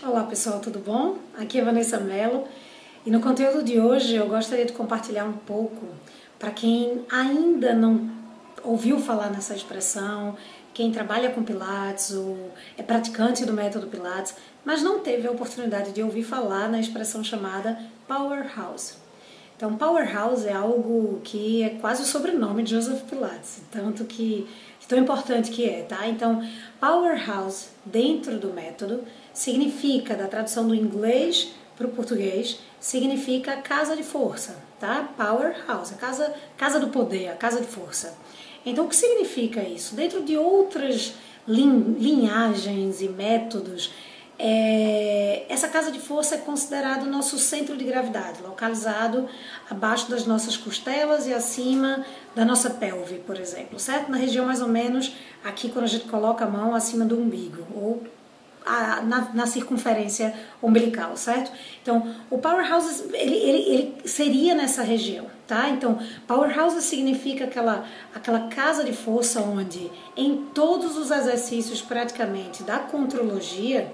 Olá pessoal, tudo bom? Aqui é Vanessa Mello e no conteúdo de hoje eu gostaria de compartilhar um pouco para quem ainda não ouviu falar nessa expressão, quem trabalha com Pilates ou é praticante do método Pilates, mas não teve a oportunidade de ouvir falar na expressão chamada Powerhouse. Então, Powerhouse é algo que é quase o sobrenome de Joseph Pilates, tanto que tão importante que é, tá? Então, Powerhouse dentro do método significa, da tradução do inglês para o português, significa casa de força, tá? Powerhouse, a casa, casa do poder, a casa de força. Então, o que significa isso? Dentro de outras linhagens e métodos, é, essa casa de força é considerado nosso centro de gravidade, localizado abaixo das nossas costelas e acima da nossa pelve, por exemplo, certo? Na região mais ou menos aqui quando a gente coloca a mão acima do umbigo ou a, na, na, circunferência umbilical, certo? Então, o powerhouse ele, ele, ele seria nessa região, tá? Então, powerhouse significa aquela, aquela casa de força onde em todos os exercícios praticamente da contrologia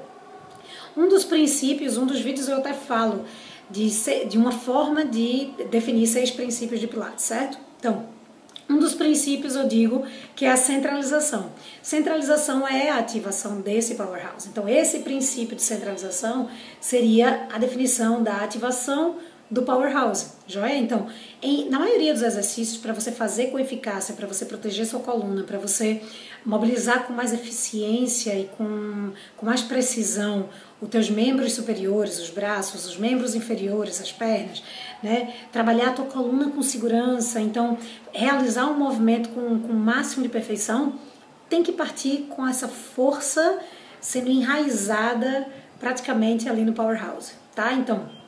um dos princípios, um dos vídeos eu até falo de, ser, de uma forma de definir seis princípios de Pilates, certo? Então, um dos princípios eu digo que é a centralização. Centralização é a ativação desse powerhouse. Então, esse princípio de centralização seria a definição da ativação do powerhouse, joia? Então, em, na maioria dos exercícios, para você fazer com eficácia, para você proteger sua coluna, para você mobilizar com mais eficiência e com, com mais precisão os teus membros superiores, os braços, os membros inferiores, as pernas, né? Trabalhar a tua coluna com segurança, então realizar um movimento com, com o máximo de perfeição, tem que partir com essa força sendo enraizada praticamente ali no powerhouse, tá? Então,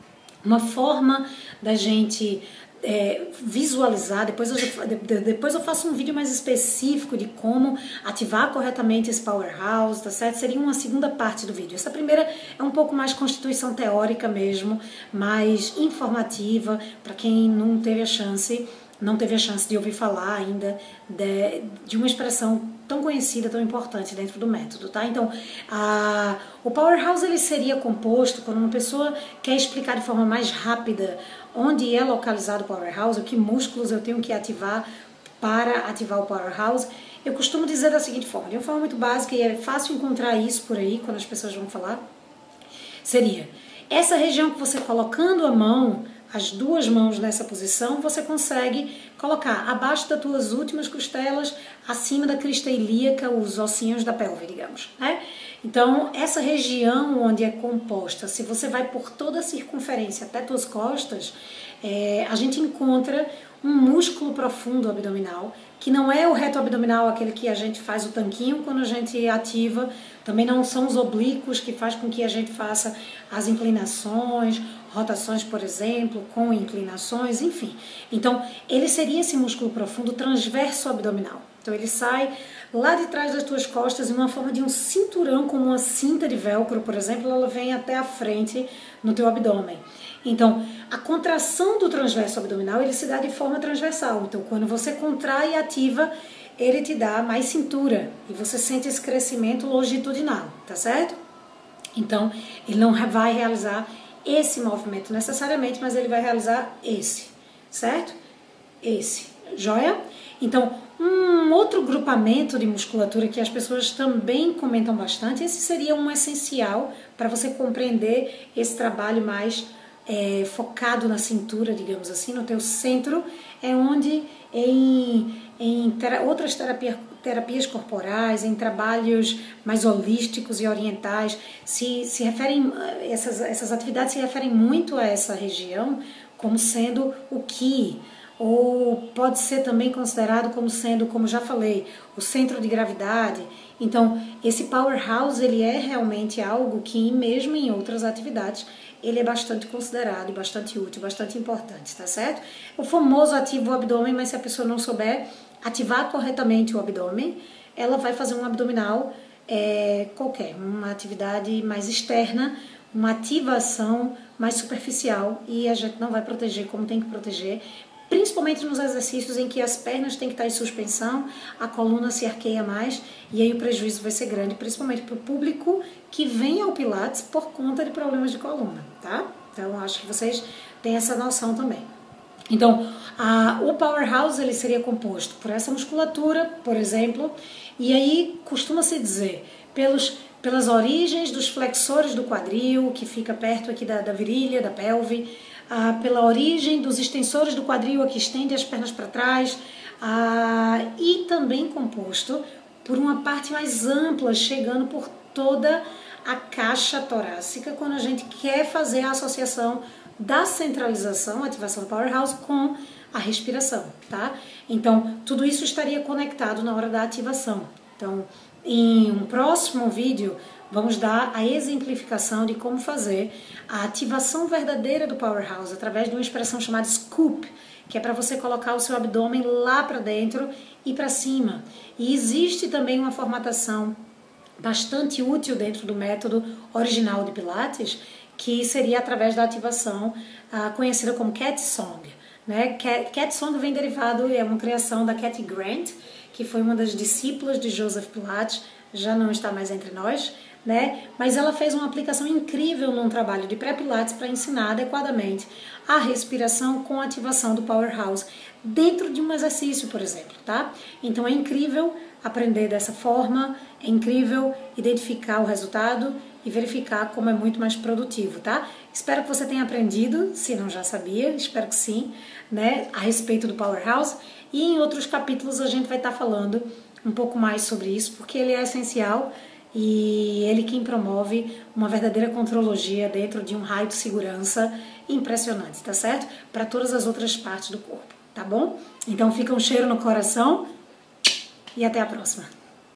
uma forma da gente é, visualizar, depois eu, depois eu faço um vídeo mais específico de como ativar corretamente esse powerhouse, tá certo? Seria uma segunda parte do vídeo. Essa primeira é um pouco mais constituição teórica mesmo, mais informativa para quem não teve a chance não teve a chance de ouvir falar ainda de, de uma expressão tão conhecida, tão importante dentro do método, tá? Então, a, o powerhouse ele seria composto quando uma pessoa quer explicar de forma mais rápida onde é localizado o powerhouse, que músculos eu tenho que ativar para ativar o powerhouse. Eu costumo dizer da seguinte forma, de uma forma muito básica e é fácil encontrar isso por aí quando as pessoas vão falar, seria essa região que você colocando a mão as duas mãos nessa posição, você consegue colocar abaixo das tuas últimas costelas, acima da crista ilíaca, os ossinhos da pelve, digamos, né? Então, essa região onde é composta, se você vai por toda a circunferência até tuas costas, é, a gente encontra um músculo profundo abdominal, que não é o reto abdominal, aquele que a gente faz o tanquinho quando a gente ativa, também não são os oblíquos que faz com que a gente faça as inclinações, rotações, por exemplo, com inclinações, enfim. Então, ele seria esse músculo profundo transverso abdominal. Então, ele sai lá de trás das tuas costas em uma forma de um cinturão, como uma cinta de velcro, por exemplo, ela vem até a frente no teu abdômen. Então, a contração do transverso abdominal, ele se dá de forma transversal. Então, quando você contrai e ativa, ele te dá mais cintura e você sente esse crescimento longitudinal, tá certo? Então, ele não vai realizar esse movimento necessariamente, mas ele vai realizar esse, certo? Esse, joia? Então, um outro grupamento de musculatura que as pessoas também comentam bastante, esse seria um essencial para você compreender esse trabalho mais é, focado na cintura, digamos assim, no teu centro, é onde em, em tera outras terapia, terapias corporais, em trabalhos mais holísticos e orientais, se, se referem, essas, essas atividades se referem muito a essa região como sendo o que ou pode ser também considerado como sendo, como já falei, o centro de gravidade. Então, esse powerhouse ele é realmente algo que mesmo em outras atividades ele é bastante considerado, bastante útil, bastante importante, tá certo? O famoso ativo abdômen, mas se a pessoa não souber ativar corretamente o abdômen, ela vai fazer um abdominal é, qualquer, uma atividade mais externa, uma ativação mais superficial e a gente não vai proteger como tem que proteger principalmente nos exercícios em que as pernas têm que estar em suspensão, a coluna se arqueia mais e aí o prejuízo vai ser grande, principalmente para o público que vem ao Pilates por conta de problemas de coluna, tá? Então acho que vocês têm essa noção também. Então, a, o powerhouse ele seria composto por essa musculatura, por exemplo, e aí costuma-se dizer pelos pelas origens dos flexores do quadril, que fica perto aqui da, da virilha, da pelve, ah, pela origem dos extensores do quadril, que estende as pernas para trás, ah, e também composto por uma parte mais ampla, chegando por toda a caixa torácica, quando a gente quer fazer a associação da centralização, ativação do powerhouse, com a respiração, tá? Então, tudo isso estaria conectado na hora da ativação. Então, em um próximo vídeo, vamos dar a exemplificação de como fazer a ativação verdadeira do Powerhouse através de uma expressão chamada Scoop, que é para você colocar o seu abdômen lá para dentro e para cima. E existe também uma formatação bastante útil dentro do método original de Pilates, que seria através da ativação uh, conhecida como Cat Song. Né? Cat, Cat Song vem derivado, é uma criação da Cat Grant, que foi uma das discípulas de Joseph Pilates, já não está mais entre nós, né? Mas ela fez uma aplicação incrível num trabalho de pré-pilates para ensinar adequadamente a respiração com ativação do powerhouse dentro de um exercício, por exemplo, tá? Então é incrível aprender dessa forma, é incrível identificar o resultado e verificar como é muito mais produtivo, tá? Espero que você tenha aprendido, se não já sabia, espero que sim, né, a respeito do powerhouse e em outros capítulos a gente vai estar falando um pouco mais sobre isso, porque ele é essencial e ele quem promove uma verdadeira contrologia dentro de um raio de segurança impressionante, tá certo? Para todas as outras partes do corpo, tá bom? Então fica um cheiro no coração e até a próxima.